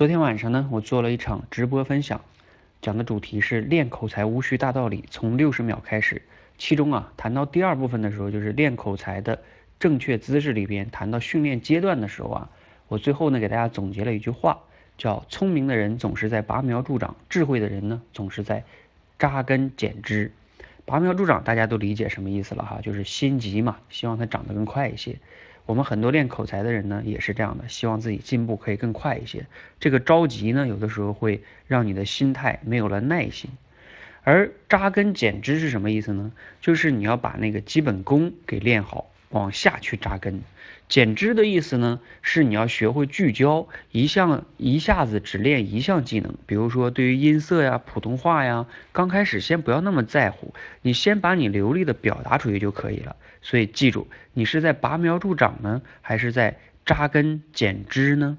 昨天晚上呢，我做了一场直播分享，讲的主题是练口才无需大道理，从六十秒开始。其中啊，谈到第二部分的时候，就是练口才的正确姿势里边，谈到训练阶段的时候啊，我最后呢给大家总结了一句话，叫聪明的人总是在拔苗助长，智慧的人呢总是在扎根减枝。拔苗助长大家都理解什么意思了哈，就是心急嘛，希望它长得更快一些。我们很多练口才的人呢，也是这样的，希望自己进步可以更快一些。这个着急呢，有的时候会让你的心态没有了耐心。而扎根减脂是什么意思呢？就是你要把那个基本功给练好，往下去扎根。减枝的意思呢，是你要学会聚焦一项，一下子只练一项技能。比如说，对于音色呀、普通话呀，刚开始先不要那么在乎，你先把你流利的表达出去就可以了。所以记住，你是在拔苗助长呢，还是在扎根减枝呢？